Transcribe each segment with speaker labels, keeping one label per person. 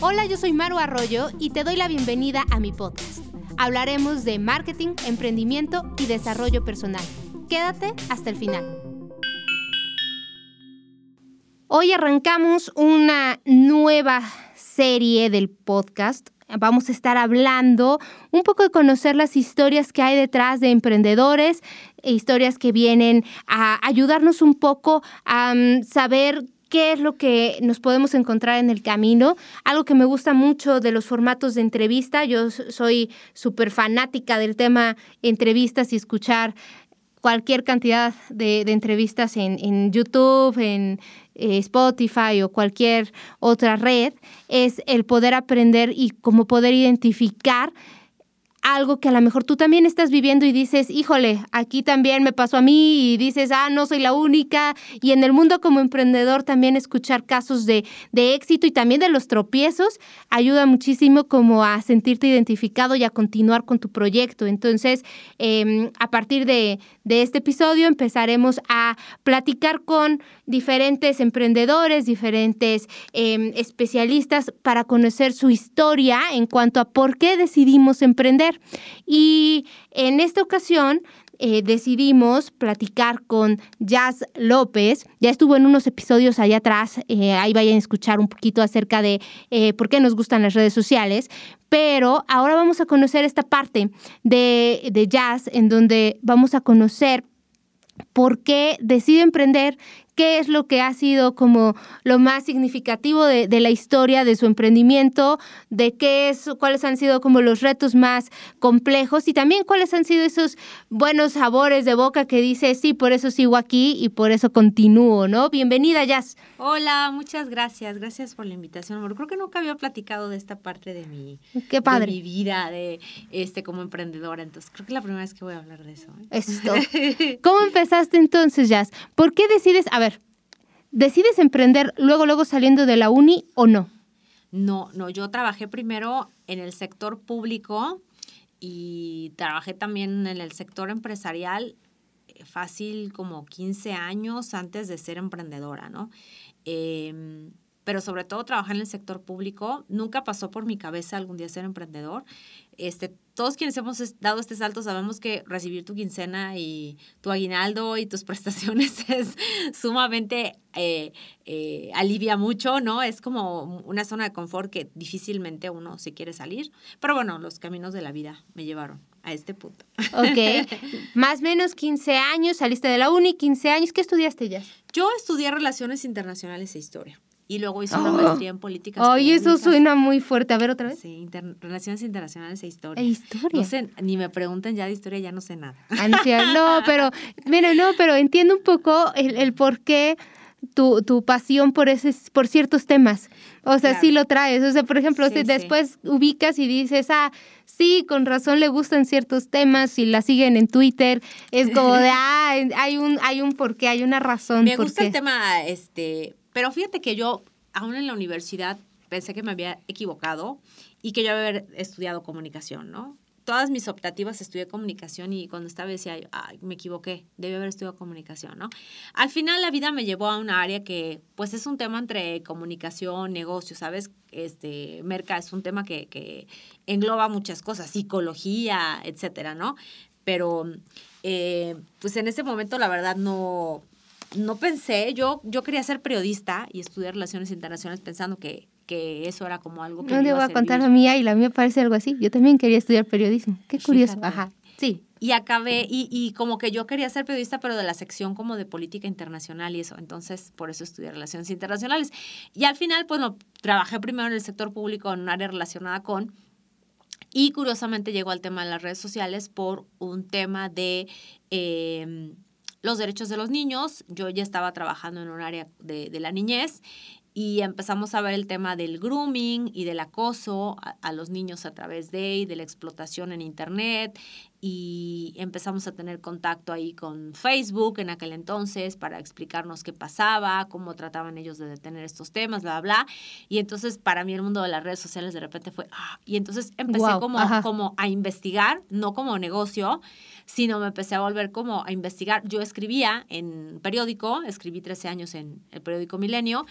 Speaker 1: Hola, yo soy Maru Arroyo y te doy la bienvenida a mi podcast. Hablaremos de marketing, emprendimiento y desarrollo personal. Quédate hasta el final. Hoy arrancamos una nueva serie del podcast. Vamos a estar hablando un poco de conocer las historias que hay detrás de emprendedores, e historias que vienen a ayudarnos un poco a mm, saber qué es lo que nos podemos encontrar en el camino. Algo que me gusta mucho de los formatos de entrevista, yo soy súper fanática del tema entrevistas y escuchar cualquier cantidad de, entrevistas en, YouTube, en eh, Spotify o cualquier otra red, es el poder aprender y como poder identificar algo que a lo mejor tú también estás viviendo y dices, híjole, aquí también me pasó a mí y dices, ah, no soy la única. Y en el mundo como emprendedor también escuchar casos de, de éxito y también de los tropiezos ayuda muchísimo como a sentirte identificado y a continuar con tu proyecto. Entonces, em, a partir de, de este episodio empezaremos a platicar con diferentes emprendedores, diferentes em, especialistas para conocer su historia en cuanto a por qué decidimos emprender. Y en esta ocasión eh, decidimos platicar con Jazz López. Ya estuvo en unos episodios allá atrás, eh, ahí vayan a escuchar un poquito acerca de eh, por qué nos gustan las redes sociales. Pero ahora vamos a conocer esta parte de, de Jazz en donde vamos a conocer por qué decide emprender, qué es lo que ha sido como lo más significativo de, la historia de su emprendimiento, de qué es, cuáles han sido como los retos más complejos y también cuáles han sido esos buenos sabores de boca que dice, sí, por eso sigo aquí y por eso continúo, ¿no? Bienvenida, Jazz.
Speaker 2: Hola, muchas gracias, gracias por la invitación. Bueno, creo que nunca había platicado de esta parte de mi,
Speaker 1: qué padre.
Speaker 2: De mi vida, de este como emprendedora, entonces creo que es la primera vez que voy a hablar de eso.
Speaker 1: ¿eh? Esto. ¿Cómo empezaste entonces, Jazz? ¿Por qué decides, a ver, ¿Decides emprender luego, luego saliendo de la uni o no?
Speaker 2: No, no, yo trabajé primero en el sector público y trabajé también en el sector empresarial eh, fácil como 15 años antes de ser emprendedora, ¿no? Em, pero sobre todo trabajar en el sector público. Nunca pasó por mi cabeza algún día ser emprendedor. Este, todos quienes hemos dado este salto sabemos que recibir tu quincena y tu aguinaldo y tus prestaciones es sumamente, eh, eh, alivia mucho, ¿no? Es como una zona de confort que difícilmente uno se quiere salir. Pero bueno, los caminos de la vida me llevaron a este punto.
Speaker 1: Ok. Más o menos 15 años, saliste de la uni, 15 años. ¿Qué estudiaste ya?
Speaker 2: Yo estudié Relaciones Internacionales e Historia y luego hizo una maestría en políticas.
Speaker 1: Ay, eso suena muy fuerte. A ver otra vez.
Speaker 2: Sí, relaciones internacionales e historia.
Speaker 1: E historia.
Speaker 2: No sé, ni me pregunten ya de historia, ya no sé nada.
Speaker 1: Ah, no, pero, mira, no, pero entiendo un poco el, por qué tu, tu, pasión por, ese, por ciertos temas. O sea, sí lo traes. O sea, por ejemplo, si después ubicas y dices, ah, sí, con razón le gustan ciertos temas y la siguen en Twitter, es como de, ah, hay un, hay un porqué, hay una razón.
Speaker 2: Me gusta el tema, este pero fíjate que yo, aún en la universidad, pensé que me había equivocado y que yo había estudiado comunicación, ¿no? Todas mis optativas estudié comunicación y cuando estaba decía, me equivoqué, debí haber estudiado comunicación, ¿no? Al final la vida me llevó a una área que, pues, es un tema entre comunicación, negocio, ¿sabes? Este, Merca es un tema que, que engloba muchas cosas, psicología, etcétera, ¿no? Pero, eh, pues, en ese momento, la verdad, no, no pensé, yo, yo quería ser periodista y estudiar relaciones internacionales pensando que, que eso era como algo que...
Speaker 1: No le voy a, contar la mía y la mía parece algo así. Yo también quería estudiar periodismo. Qué curioso. Ajá, sí.
Speaker 2: Y acabé, y, y como que yo quería ser periodista, pero de la sección como de política internacional y eso. Entonces, por eso estudié relaciones internacionales. Y al final, pues, no, trabajé primero en el sector público en un área relacionada con... Y curiosamente llegó al tema de las redes sociales por un tema de... Eh, los derechos de los niños. Yo ya estaba trabajando en un área de, la niñez y empezamos a ver el tema del grooming y del acoso a, los niños a través de y de la explotación en internet y empezamos a tener contacto ahí con Facebook en aquel entonces para explicarnos qué pasaba, cómo trataban ellos de detener estos temas, bla, bla, Y entonces para mí el mundo de las redes sociales de repente fue, ah, y entonces empecé como, como a investigar, no como negocio, sino me empecé a volver como a investigar. Yo escribía en periódico, escribí 13 años en el periódico Milenio,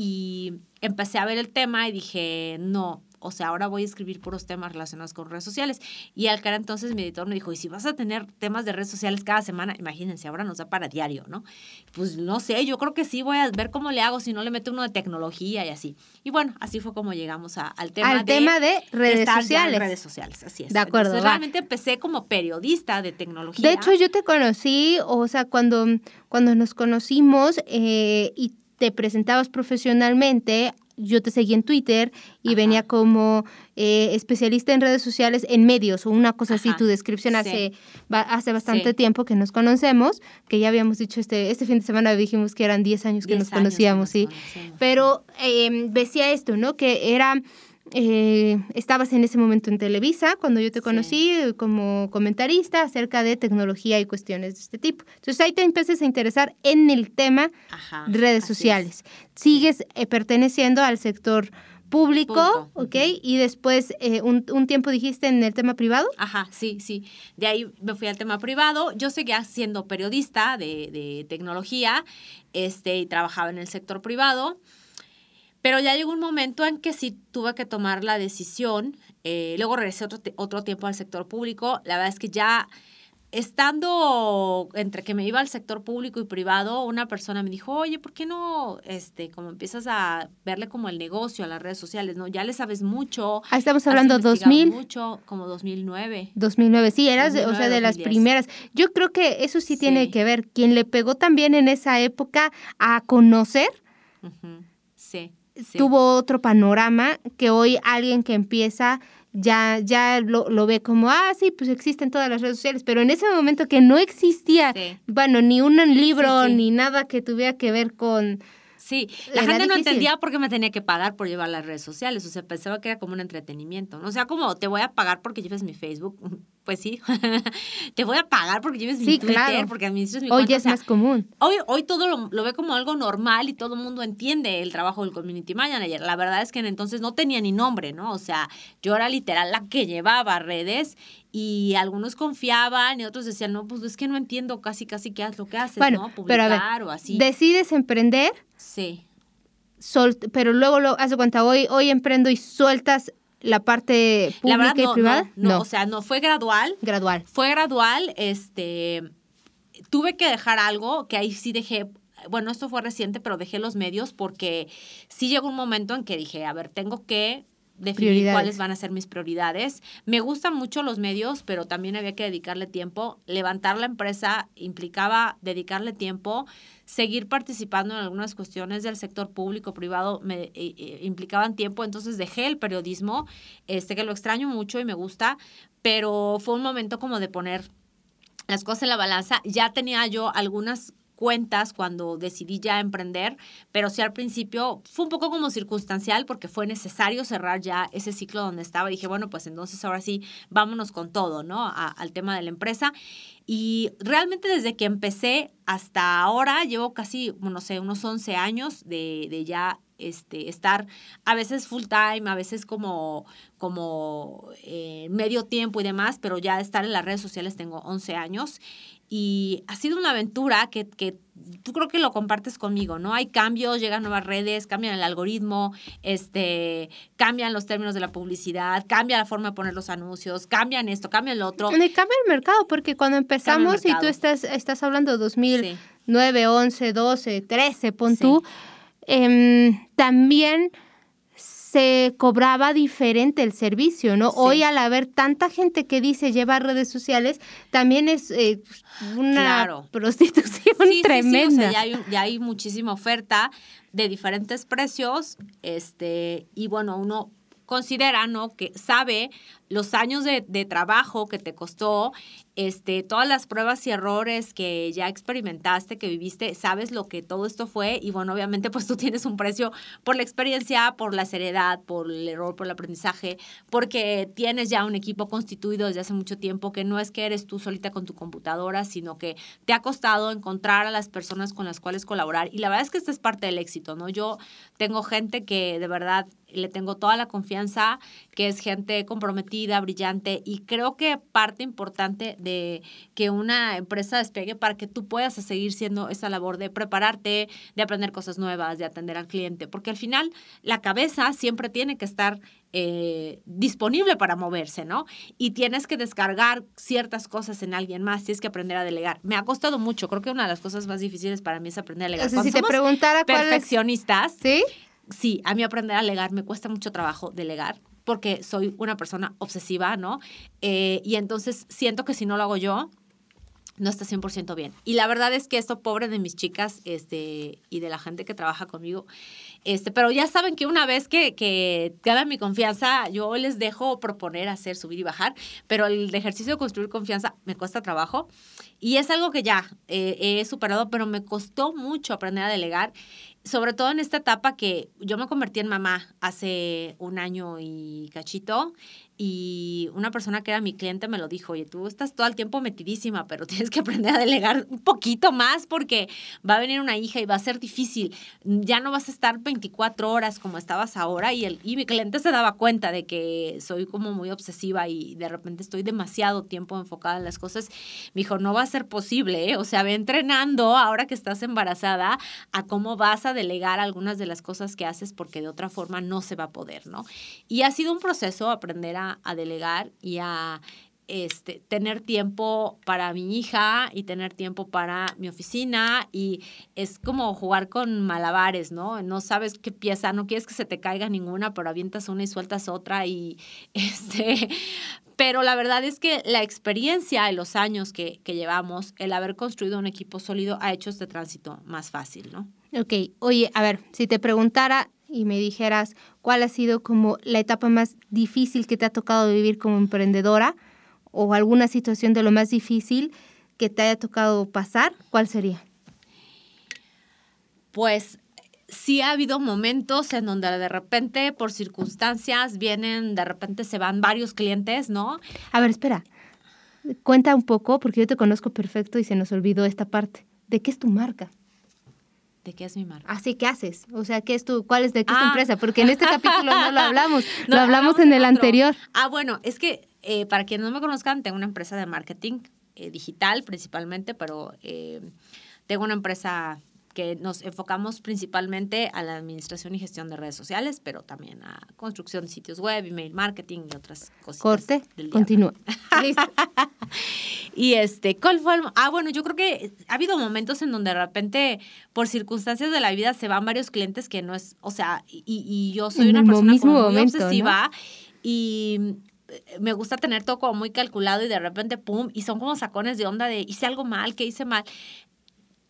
Speaker 2: y empecé a ver el tema y dije, no, o sea, ahora voy a escribir puros temas relacionados con redes sociales. Y al cara entonces mi editor me dijo, y si vas a tener temas de redes sociales cada semana, imagínense, ahora nos da para diario, ¿no? Pues no sé, yo creo que sí voy a ver cómo le hago, si no le meto uno de tecnología y así. Y bueno, así fue como llegamos al tema
Speaker 1: al
Speaker 2: de...
Speaker 1: tema de redes sociales.
Speaker 2: redes sociales, así es.
Speaker 1: De acuerdo.
Speaker 2: Entonces, realmente empecé como periodista de tecnología.
Speaker 1: De hecho, yo te conocí, o sea, cuando, cuando nos conocimos eh, y te presentabas profesionalmente, yo te seguí en Twitter y venía como eh, especialista en redes sociales en medios o una cosa así, tu descripción hace, hace bastante tiempo que nos conocemos, que ya habíamos dicho este, este fin de semana dijimos que eran 10 años que nos conocíamos, sí. Pero em, decía esto, ¿no? Que era eh, estabas en ese momento en Televisa cuando yo te conocí eh, como comentarista acerca de tecnología y cuestiones de este tipo. Entonces ahí te empiezas a interesar en el tema de redes sociales. Sigues eh, perteneciendo al sector público, ¿ok? Y después un, un, tiempo dijiste en el tema privado.
Speaker 2: Ajá, sí, sí. De ahí me fui al tema privado. Yo seguía siendo periodista de, de tecnología este, y trabajaba en el sector privado. Pero ya llegó un momento en que sí tuve que tomar la decisión. Eh, luego regresé otro, otro tiempo al sector público. La verdad es que ya estando entre que me iba al sector público y privado, una persona me dijo, oye, ¿por qué no, este, como empiezas a verle como el negocio a las redes sociales, ¿no? Ya le sabes mucho.
Speaker 1: Ah, estamos hablando 2000.
Speaker 2: Mucho, como 2009.
Speaker 1: 2009, sí, eras, o sea, de las primeras. Yo creo que eso sí, tiene que ver. Quien le pegó también en esa época a conocer.
Speaker 2: Sí.
Speaker 1: tuvo otro panorama que hoy alguien que empieza ya, ya lo, lo, ve como, ah, sí, pues existen todas las redes sociales, pero en ese momento que no existía, bueno, ni un libro ni nada que tuviera que ver con
Speaker 2: Sí, la gente no entendía por qué me tenía que pagar por llevar las redes sociales, o sea, pensaba que era como un entretenimiento, ¿no? O sea, como te voy a pagar porque lleves mi Facebook, pues sí, te voy a pagar porque lleves mi Twitter, porque administres mi
Speaker 1: Hoy es más común.
Speaker 2: Hoy, hoy todo lo, lo, ve como algo normal y todo el mundo entiende el trabajo del community manager. La verdad es que en entonces no tenía ni nombre, ¿no? O sea, yo era literal la que llevaba redes y algunos confiaban y otros decían, no, pues es que no entiendo casi, casi qué es lo que haces, ¿no? Publicar o así.
Speaker 1: Decides emprender
Speaker 2: Sí.
Speaker 1: pero luego lo hace cuenta, hoy, hoy emprendo y sueltas la parte pública y privada.
Speaker 2: No, o sea, no, fue gradual.
Speaker 1: Gradual.
Speaker 2: Fue gradual, este, tuve que dejar algo que ahí sí dejé, bueno, esto fue reciente, pero dejé los medios porque sí llegó un momento en que dije, a ver, tengo que definir cuáles van a ser mis prioridades. Me gustan mucho los medios, pero también había que dedicarle tiempo. Levantar la empresa implicaba dedicarle tiempo seguir participando en algunas cuestiones del sector público, privado, me eh, eh, implicaban tiempo, entonces dejé el periodismo, este que lo extraño mucho y me gusta, pero fue un momento como de poner las cosas en la balanza. Ya tenía yo algunas cuentas cuando decidí ya emprender, pero sí al principio fue un poco como circunstancial porque fue necesario cerrar ya ese ciclo donde estaba. Dije, bueno, pues entonces ahora sí, vámonos con todo, ¿no? al tema de la empresa. Y realmente desde que empecé hasta ahora, llevo casi, no sé, unos 11 años de, de ya este, estar a veces full time, a veces como, como eh, medio tiempo y demás, pero ya estar en las redes sociales tengo 11 años y ha sido una aventura que, que, tú creo que lo compartes conmigo, ¿no? Hay cambios, llegan nuevas redes, cambian el algoritmo, este, cambian los términos de la publicidad, cambia la forma de poner los anuncios, cambian esto, cambian lo otro.
Speaker 1: Y cambia el mercado, porque cuando empezamos, y tú estás, estás hablando de 2009, 11, 12, 13, pon tú, em, también se cobraba diferente el servicio, ¿no? Hoy al haber tanta gente que dice lleva redes sociales, también es eh, una prostitución tremenda.
Speaker 2: ya, hay, ya hay muchísima oferta de diferentes precios, este, y bueno, uno considera, ¿no? Que sabe los años de, de, trabajo que te costó, este, todas las pruebas y errores que ya experimentaste, que viviste, sabes lo que todo esto fue y bueno, obviamente pues tú tienes un precio por la experiencia, por la seriedad, por el error, por el aprendizaje, porque tienes ya un equipo constituido desde hace mucho tiempo que no es que eres tú solita con tu computadora, sino que te ha costado encontrar a las personas con las cuales colaborar y la verdad es que esta es parte del éxito, ¿no? Yo tengo gente que de verdad le tengo toda la confianza, que es gente comprometida, brillante y creo que parte importante de de que una empresa despegue para que tú puedas seguir siendo esa labor de prepararte, de aprender cosas nuevas, de atender al cliente, porque al final la cabeza siempre tiene que estar eh, disponible para moverse, ¿no? Y tienes que descargar ciertas cosas en alguien más, tienes que aprender a delegar. Me ha costado mucho, creo que una de las cosas más difíciles para mí es aprender a delegar.
Speaker 1: si te preguntara
Speaker 2: perfeccionistas,
Speaker 1: ¿sí?
Speaker 2: Sí, a mí aprender a delegar me cuesta mucho trabajo delegar porque soy una persona obsesiva, ¿no? Eh, y entonces siento que si no lo hago yo, no está 100% bien. Y la verdad es que esto, pobre de mis chicas este, y de la gente que trabaja conmigo, este, pero ya saben que una vez que, que ganan mi confianza, yo les dejo proponer hacer, subir y bajar, pero el ejercicio de construir confianza me cuesta trabajo y es algo que ya eh, he superado, pero me costó mucho aprender a delegar sobre todo en esta etapa que yo me convertí en mamá hace un año y cachito y una persona que era mi cliente me lo dijo, oye, tú estás todo el tiempo metidísima, pero tienes que aprender a delegar un poquito más porque va a venir una hija y va a ser difícil. Ya no vas a estar 24 horas como estabas ahora y, el, y mi cliente se daba cuenta de que soy como muy obsesiva y de repente estoy demasiado tiempo enfocada en las cosas. Me dijo, no va a ser posible, ¿eh? o sea, ve entrenando ahora que estás embarazada a cómo vas a delegar algunas de las cosas que haces porque de otra forma no se va a poder, ¿no? Y ha sido un proceso aprender a a, delegar y a este, tener tiempo para mi hija y tener tiempo para mi oficina y es como jugar con malabares, ¿no? No sabes qué pieza, no quieres que se te caiga ninguna, pero avientas una y sueltas otra y este, pero la verdad es que la experiencia de los años que, que llevamos, el haber construido un equipo sólido ha hecho este tránsito más fácil, ¿no?
Speaker 1: Ok, oye, a ver, si te preguntara y me dijeras cuál ha sido como la etapa más difícil que te ha tocado vivir como emprendedora o alguna situación de lo más difícil que te haya tocado pasar, ¿cuál sería?
Speaker 2: Pues sí ha habido momentos en donde de repente por circunstancias vienen, de repente se van varios clientes, ¿no?
Speaker 1: A ver, espera. Cuenta un poco, porque yo te conozco perfecto y se nos olvidó esta parte. ¿De qué es tu marca?
Speaker 2: ¿De qué es mi marca?
Speaker 1: Así, ¿qué haces? O sea, ¿qué es tu, ¿cuál es de qué es tu ah. empresa? Porque en este capítulo no lo hablamos, lo hablamos en el anterior.
Speaker 2: Ah, bueno, es que eh, para quienes no me conozcan, tengo una empresa de marketing eh, digital principalmente, pero eh, tengo una empresa que nos enfocamos principalmente a la administración y gestión de redes sociales, pero también a construcción de sitios web, email marketing y otras cosas.
Speaker 1: Corte, continúa. Listo.
Speaker 2: y este, ¿cuál fue Ah, bueno, yo creo que ha habido momentos en donde de repente, por circunstancias de la vida, se van varios clientes que no es, o sea, y, y yo soy una persona muy obsesiva y me gusta tener todo como muy calculado y de repente, pum, y son como sacones de onda de hice algo mal, que hice mal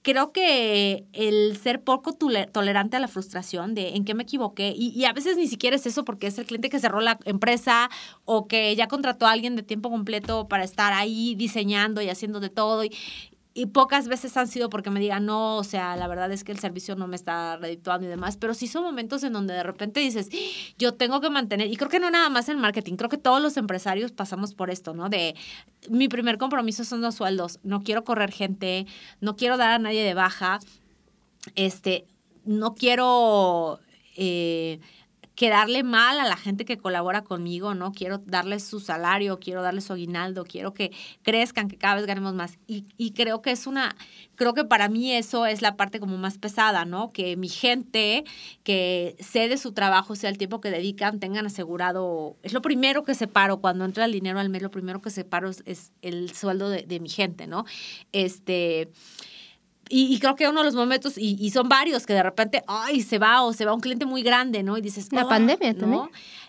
Speaker 2: creo que el ser poco tolerante a la frustración de en qué me equivoqué, y, a veces ni siquiera es eso porque es el cliente que cerró la empresa o que ya contrató a alguien de tiempo completo para estar ahí diseñando y haciendo de todo, y, y pocas veces han sido porque me digan, no, o sea, la verdad es que el servicio no me está redituando y demás, pero sí son momentos en donde de repente dices, yo tengo que mantener, y creo que no nada más en marketing, creo que todos los empresarios pasamos por esto, ¿no? De mi primer compromiso son los sueldos, no quiero correr gente, no quiero dar a nadie de baja, este, no quiero... Eh, quedarle mal a la gente que colabora conmigo, ¿no? Quiero darles su salario, quiero darles su aguinaldo, quiero que crezcan, que cada vez ganemos más. Y, y, creo que es una, creo que para mí eso es la parte como más pesada, ¿no? Que mi gente que cede su trabajo, sea el tiempo que dedican, tengan asegurado, es lo primero que separo, cuando entra el dinero al mes, lo primero que separo es, el sueldo de, de mi gente, ¿no? Este... Y, creo que uno de los momentos, y, son varios, que de repente, ay, se va o se va un cliente muy grande, ¿no? Y dices,
Speaker 1: la pandemia también.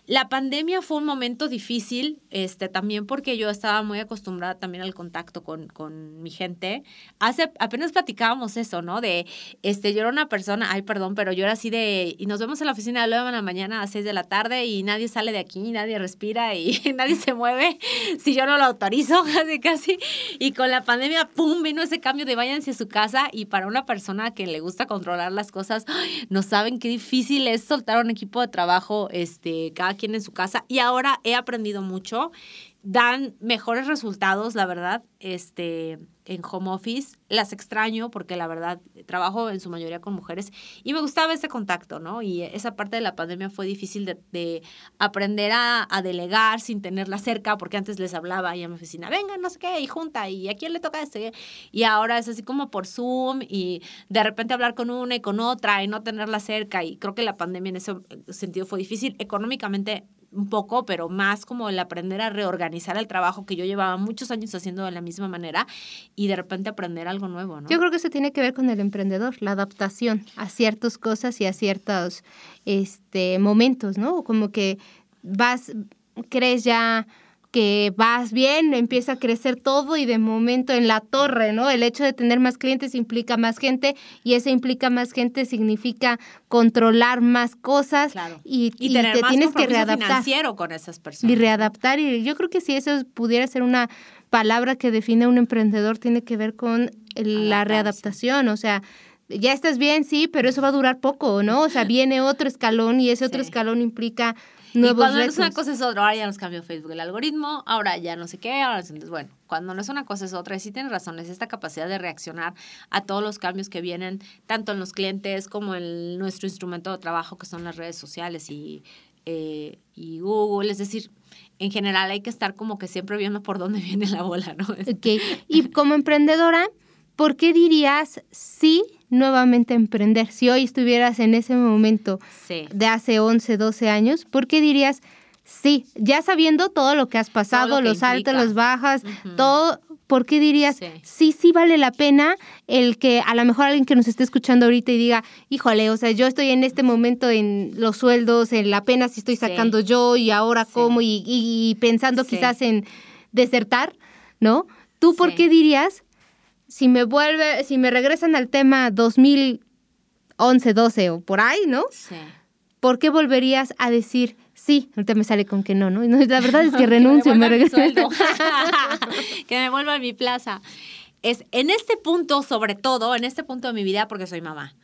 Speaker 2: La pandemia fue un momento difícil, este, también porque yo estaba muy acostumbrada también al contacto con, con mi gente. Hace, apenas platicábamos eso, ¿no? De, este, yo era una persona, ay, perdón, pero yo era así de, y nos vemos en la oficina de 9 de la mañana a 6 de la tarde y nadie sale de aquí, nadie respira y nadie se mueve si yo no lo autorizo, casi, casi. Y con la pandemia, pum, vino ese cambio de váyanse a su casa y para una persona que le gusta controlar las cosas, no saben qué difícil es soltar un equipo de trabajo, este, cada quien en su casa. Y ahora he aprendido mucho dan mejores resultados, la verdad, este, en home office. Las extraño porque la verdad trabajo en su mayoría con mujeres y me gustaba ese contacto, ¿no? Y esa parte de la pandemia fue difícil de, aprender a, delegar sin tenerla cerca porque antes les hablaba y a mi oficina, venga, no sé qué, y junta, y a quién le toca este. Y ahora es así como por Zoom y de repente hablar con una y con otra y no tenerla cerca. Y creo que la pandemia en ese sentido fue difícil. Económicamente un poco, pero más como el aprender a reorganizar el trabajo que yo llevaba muchos años haciendo de la misma manera y de repente aprender algo nuevo, ¿no?
Speaker 1: Yo creo que eso tiene que ver con el emprendedor, la adaptación a ciertas cosas y a ciertos este, momentos, ¿no? Como que vas, crees ya que vas bien, empieza a crecer todo y de momento en la torre, ¿no? El hecho de tener más clientes implica más gente y eso implica más gente significa controlar más cosas y,
Speaker 2: tener te tienes que readaptar financiero con esas personas.
Speaker 1: Y readaptar y yo creo que si eso pudiera ser una palabra que define a un emprendedor tiene que ver con la readaptación, o sea, ya estás bien, sí, pero eso va a durar poco, ¿no? O sea, viene otro escalón y ese otro escalón implica
Speaker 2: y cuando no es una cosa es otra, ahora ya nos cambió Facebook el algoritmo, ahora ya no sé qué, ahora entonces, bueno, cuando no es una cosa es otra, y sí tienes razón, es esta capacidad de reaccionar a todos los cambios que vienen, tanto en los clientes como en nuestro instrumento de trabajo, que son las redes sociales y, eh, y Google, es decir, en general hay que estar como que siempre viendo por dónde viene la bola, ¿no?
Speaker 1: Ok, y como emprendedora, ¿por qué dirías sí nuevamente emprender? Si hoy estuvieras en ese momento de hace 11, 12 años, ¿por qué dirías sí? Ya sabiendo todo lo que has pasado, los altos, los bajas, todo, ¿por qué dirías sí. sí. vale la pena el que a lo mejor alguien que nos esté escuchando ahorita y diga, híjole, o sea, yo estoy en este momento en los sueldos, en la pena si estoy sacando yo y ahora cómo y, pensando quizás en desertar, ¿no? ¿Tú por qué dirías si me vuelve, si me regresan al tema 2011, 12 o por ahí, ¿no? Sí. ¿Por qué volverías a decir sí? Ahorita me sale con que no, ¿no? la verdad es que renuncio,
Speaker 2: que me,
Speaker 1: regreso.
Speaker 2: que me vuelva a mi plaza. Es en este punto, sobre todo, en este punto de mi vida, porque soy mamá.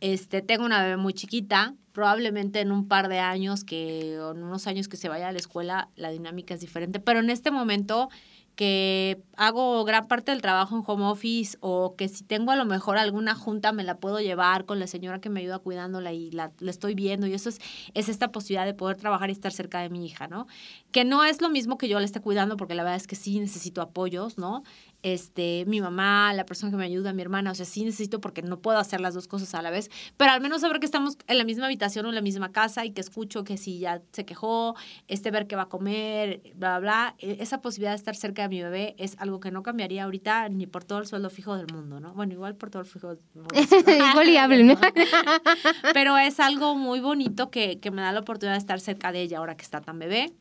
Speaker 2: Este, tengo una bebé muy chiquita, probablemente en un par de años que, o en unos años que se vaya a la escuela, la dinámica es diferente, pero en este momento que hago gran parte del trabajo en home office o que si tengo a lo mejor alguna junta me la puedo llevar con la señora que me ayuda cuidándola y la, estoy viendo y eso es, es esta posibilidad de poder trabajar y estar cerca de mi hija, ¿no? Que no es lo mismo que yo la esté cuidando porque la verdad es que sí necesito apoyos, ¿no? Este, mi mamá, la persona que me ayuda, mi hermana, o sea, sí necesito porque no puedo hacer las dos cosas a la vez, pero al menos saber que estamos en la misma habitación o en la misma casa y que escucho que si ya se quejó, este, ver qué va a comer, bla, bla, bla, e, esa posibilidad de estar cerca de mi bebé es algo que no cambiaría ahorita ni por todo el sueldo fijo del mundo, ¿no? Bueno, igual por todo el fijo del mundo.
Speaker 1: igual y hablen, ¿no?
Speaker 2: pero es algo muy bonito que, que me da la oportunidad de estar cerca de ella ahora que está tan bebé.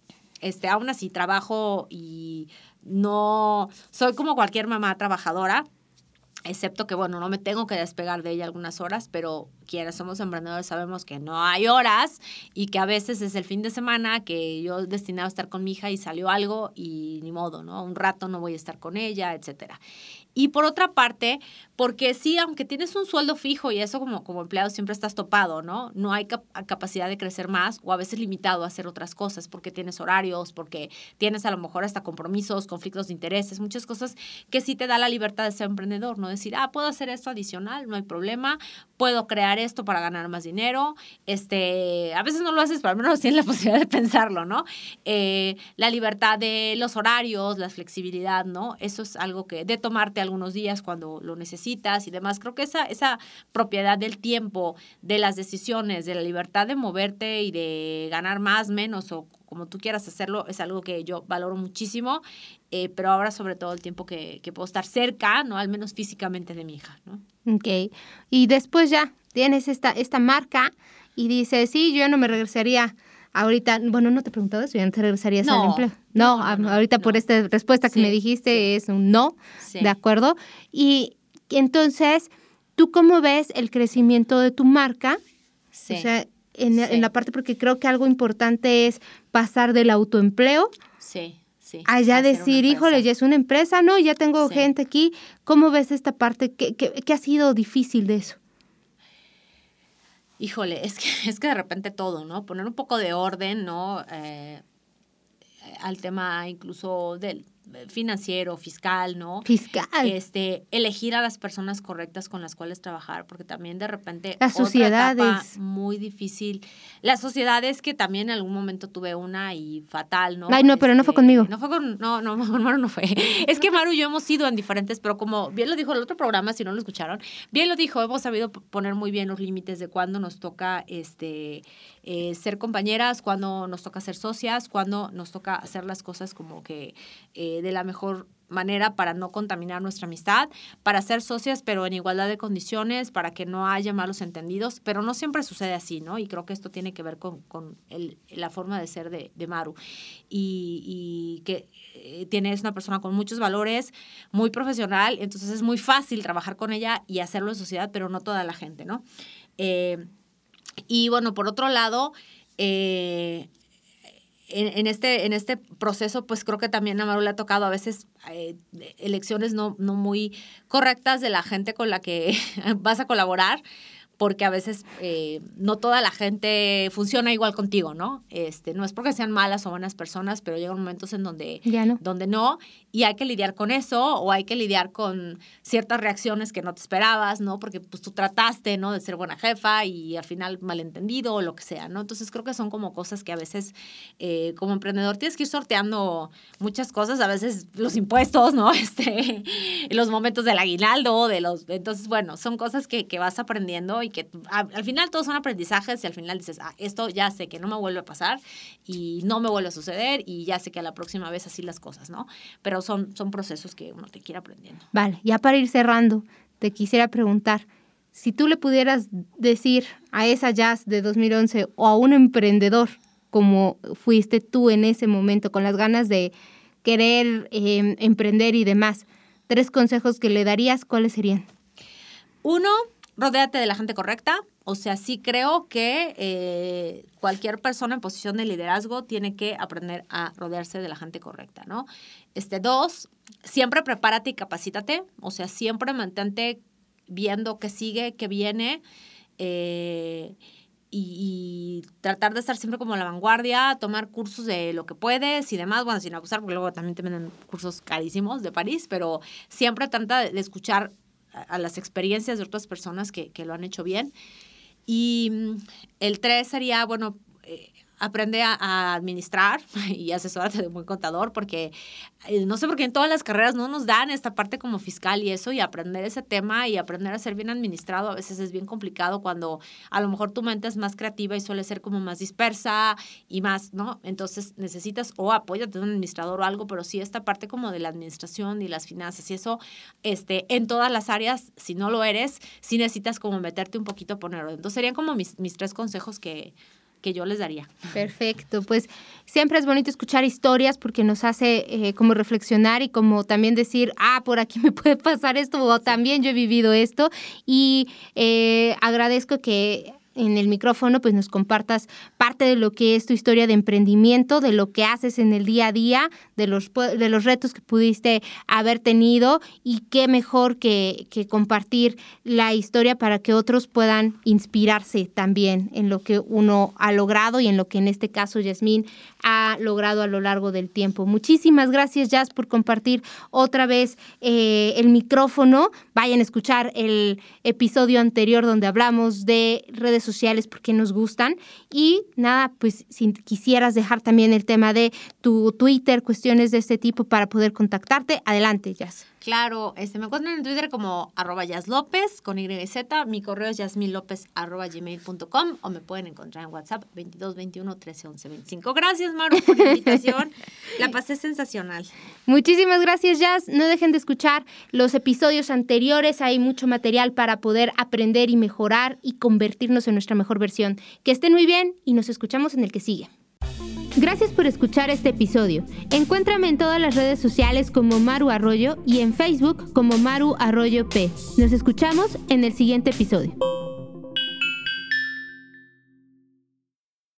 Speaker 2: Este, aún así trabajo y no soy como cualquier mamá trabajadora, excepto que, bueno, no me tengo que despegar de ella algunas horas, pero quienes somos emprendedores sabemos que no hay horas y que a veces es el fin de semana que yo destinado a estar con mi hija y salió algo y ni modo, ¿no? Un rato no voy a estar con ella, etcétera. Y por otra parte, porque sí, aunque tienes un sueldo fijo y eso como, como empleado siempre estás topado, ¿no? No hay capacidad de crecer más o a veces limitado a hacer otras cosas porque tienes horarios, porque tienes a lo mejor hasta compromisos, conflictos de intereses, muchas cosas que sí te da la libertad de ser emprendedor, ¿no? Decir, ah, puedo hacer esto adicional, no hay problema, puedo crear esto para ganar más dinero, este, a veces no lo haces, pero al menos tienes la posibilidad de pensarlo, ¿no? Eh, la libertad de los horarios, la flexibilidad, ¿no? Eso es algo que, de tomarte algunos días cuando lo necesitas y demás. Creo que esa, esa propiedad del tiempo, de las decisiones, de la libertad de moverte y de ganar más, menos o como tú quieras hacerlo, es algo que yo valoro muchísimo, eh, pero ahora sobre todo el tiempo que, que, puedo estar cerca, ¿no? Al menos físicamente de mi hija, ¿no?
Speaker 1: Ok. Y después ya tienes esta, esta marca y dices, sí, yo ya no me regresaría ahorita, bueno, no te he preguntado si ya no te regresarías al empleo. No, ahorita por esta respuesta que me dijiste es un no, ¿de acuerdo? Y entonces, ¿tú cómo ves el crecimiento de tu marca? O sea, en, en, la parte, porque creo que algo importante es pasar del autoempleo.
Speaker 2: Sí. Sí,
Speaker 1: allá decir, híjole, ya es una empresa, ¿no? Ya tengo gente aquí. ¿Cómo ves esta parte? ¿Qué, qué, qué ha sido difícil de eso?
Speaker 2: Híjole, es que, es que de repente todo, ¿no? Poner un poco de orden, ¿no? Eh, al tema incluso del financiero, fiscal, ¿no?
Speaker 1: Fiscal.
Speaker 2: Este, elegir a las personas correctas con las cuales trabajar, porque también de repente
Speaker 1: las sociedades
Speaker 2: muy difícil. Las sociedades que también en algún momento tuve una y fatal, ¿no?
Speaker 1: Ay, no, pero no fue este, conmigo.
Speaker 2: No fue con no, no, con Maru no fue. Es que Maru y yo hemos sido en diferentes, pero como bien lo dijo el otro programa, si no lo escucharon, bien lo dijo, hemos sabido poner muy bien los límites de cuándo nos toca este eh, ser compañeras, cuándo nos toca ser socias, cuándo nos toca hacer las cosas como que eh, de la mejor manera para no contaminar nuestra amistad, para ser socias pero en igualdad de condiciones, para que no haya malos entendidos, pero no siempre sucede así, ¿no? Y creo que esto tiene que ver con, con el, la forma de ser de, de Maru y, y que eh, tiene, es una persona con muchos valores, muy profesional, entonces es muy fácil trabajar con ella y hacerlo en sociedad, pero no toda la gente, ¿no? Eh, y bueno, por otro lado, eh, en, este, en este proceso, pues creo que también a Maru le ha tocado a veces eh, elecciones no, no muy correctas de la gente con la que vas a colaborar porque a veces eh, no toda la gente funciona igual contigo, ¿no? Este, no es porque sean malas o buenas personas, pero llegan momentos en donde
Speaker 1: no.
Speaker 2: donde no, y hay que lidiar con eso, o hay que lidiar con ciertas reacciones que no te esperabas, ¿no? Porque pues tú trataste, ¿no? De ser buena jefa y al final malentendido o lo que sea, ¿no? Entonces creo que son como cosas que a veces eh, como emprendedor tienes que ir sorteando muchas cosas, a veces los impuestos, ¿no? Este, los momentos del aguinaldo, de los... Entonces, bueno, son cosas que, que vas aprendiendo y que al final todos son aprendizajes y al final dices, ah, esto ya sé que no me vuelve a pasar y no me vuelve a suceder y ya sé que a la próxima vez así las cosas, ¿no? Pero son, son procesos que uno te quiere aprendiendo.
Speaker 1: Vale, ya para ir cerrando, te quisiera preguntar, si tú le pudieras decir a esa jazz de 2011 o a un emprendedor como fuiste tú en ese momento, con las ganas de querer em, emprender y demás, tres consejos que le darías, ¿cuáles serían?
Speaker 2: Uno, rodéate de la gente correcta. O sea, sí creo que eh, cualquier persona en posición de liderazgo tiene que aprender a rodearse de la gente correcta, ¿no? Este, dos, siempre prepárate y capacítate. O sea, siempre mantente viendo qué sigue, qué viene. Eh, y, tratar de estar siempre como a la vanguardia, tomar cursos de lo que puedes y demás, bueno, sin abusar, porque luego también te venden cursos carísimos de París, pero siempre trata de escuchar a, las experiencias de otras personas que, que, lo han hecho bien. Y mm, el tres sería, bueno, aprende a, administrar y asesorarte de un buen contador, porque eh, no sé por qué en todas las carreras no nos dan esta parte como fiscal y eso, y aprender ese tema y aprender a ser bien administrado a veces es bien complicado cuando a lo mejor tu mente es más creativa y suele ser como más dispersa y más, ¿no? Entonces necesitas o apóyate de un administrador o algo, pero sí esta parte como de la administración y las finanzas y eso, este, en todas las áreas, si no lo eres, sí necesitas como meterte un poquito a ponerlo. Entonces serían como mis, mis tres consejos que que yo les daría.
Speaker 1: Perfecto, pues siempre es bonito escuchar historias porque nos hace eh, como reflexionar y como también decir, ah, por aquí me puede pasar esto o también yo he vivido esto y eh, agradezco que en el micrófono, pues nos compartas parte de lo que es tu historia de emprendimiento, de lo que haces en el día a día, de los, de los retos que pudiste haber tenido y qué mejor que, que compartir la historia para que otros puedan inspirarse también en lo que uno ha logrado y en lo que en este caso Yasmín ha logrado a lo largo del tiempo. Muchísimas gracias Jazz por compartir otra vez eh, el micrófono. Vayan a escuchar el episodio anterior donde hablamos de redes sociales porque nos gustan. Y nada, pues si quisieras dejar también el tema de tu Twitter, cuestiones de este tipo para poder contactarte, adelante, Jazz.
Speaker 2: Claro, este, me encuentran en Twitter como arroba López con Y Z. Mi correo es yasminlopez arroba gmail.com o me pueden encontrar en WhatsApp 22 21 13 11 25. Gracias, Maru, por la invitación. la pasé sensacional.
Speaker 1: Muchísimas gracias, Jazz. No dejen de escuchar los episodios anteriores. Hay mucho material para poder aprender y mejorar y convertirnos en nuestra mejor versión. Que estén muy bien y nos escuchamos en el que sigue. Gracias por escuchar este episodio. Encuéntrame en todas las redes sociales como Maru Arroyo y en Facebook como Maru Arroyo P. Nos escuchamos en el siguiente episodio.